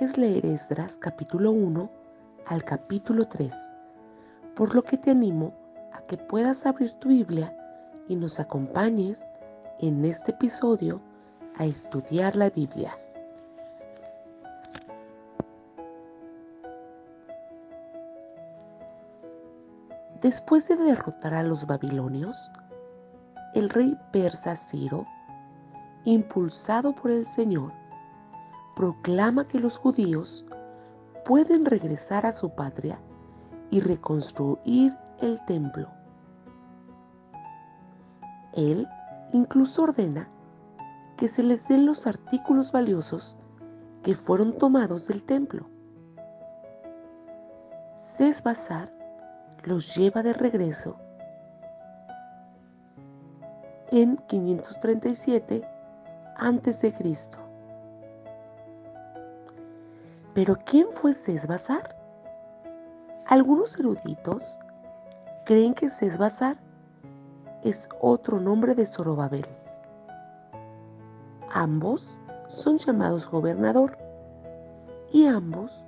es leer Esdras capítulo 1 al capítulo 3, por lo que te animo a que puedas abrir tu Biblia y nos acompañes en este episodio a estudiar la Biblia. Después de derrotar a los babilonios, el rey persa Ciro, impulsado por el Señor, proclama que los judíos pueden regresar a su patria y reconstruir el templo. Él incluso ordena que se les den los artículos valiosos que fueron tomados del templo. Sesbazar los lleva de regreso en 537 a.C. Pero ¿quién fue Sesbazar? Algunos eruditos creen que Sesbazar es otro nombre de Zorobabel. Ambos son llamados gobernador y ambos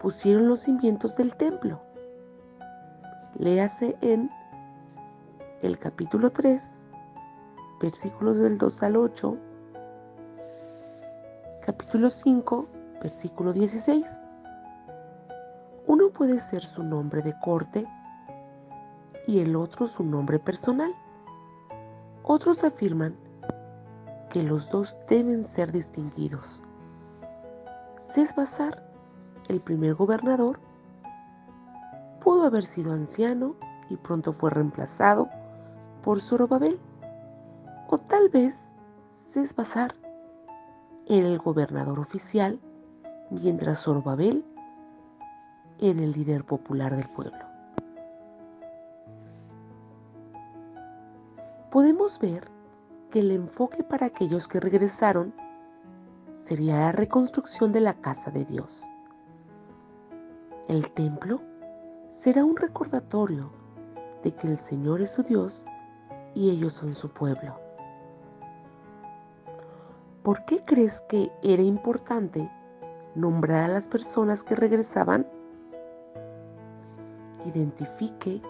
pusieron los cimientos del templo. Léase en el capítulo 3, versículos del 2 al 8, capítulo 5, Versículo 16. Uno puede ser su nombre de corte y el otro su nombre personal. Otros afirman que los dos deben ser distinguidos. Sesbazar, el primer gobernador, pudo haber sido anciano y pronto fue reemplazado por Zorobabel. O tal vez Sesbazar era el gobernador oficial mientras Zorobabel era el líder popular del pueblo. Podemos ver que el enfoque para aquellos que regresaron sería la reconstrucción de la casa de Dios. El templo será un recordatorio de que el Señor es su Dios y ellos son su pueblo. ¿Por qué crees que era importante nombrar a las personas que regresaban, identifique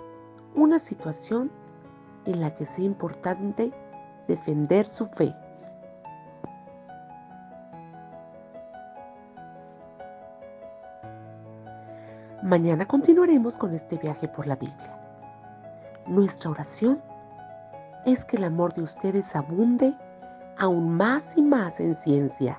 una situación en la que sea importante defender su fe. Mañana continuaremos con este viaje por la Biblia. Nuestra oración es que el amor de ustedes abunde aún más y más en ciencia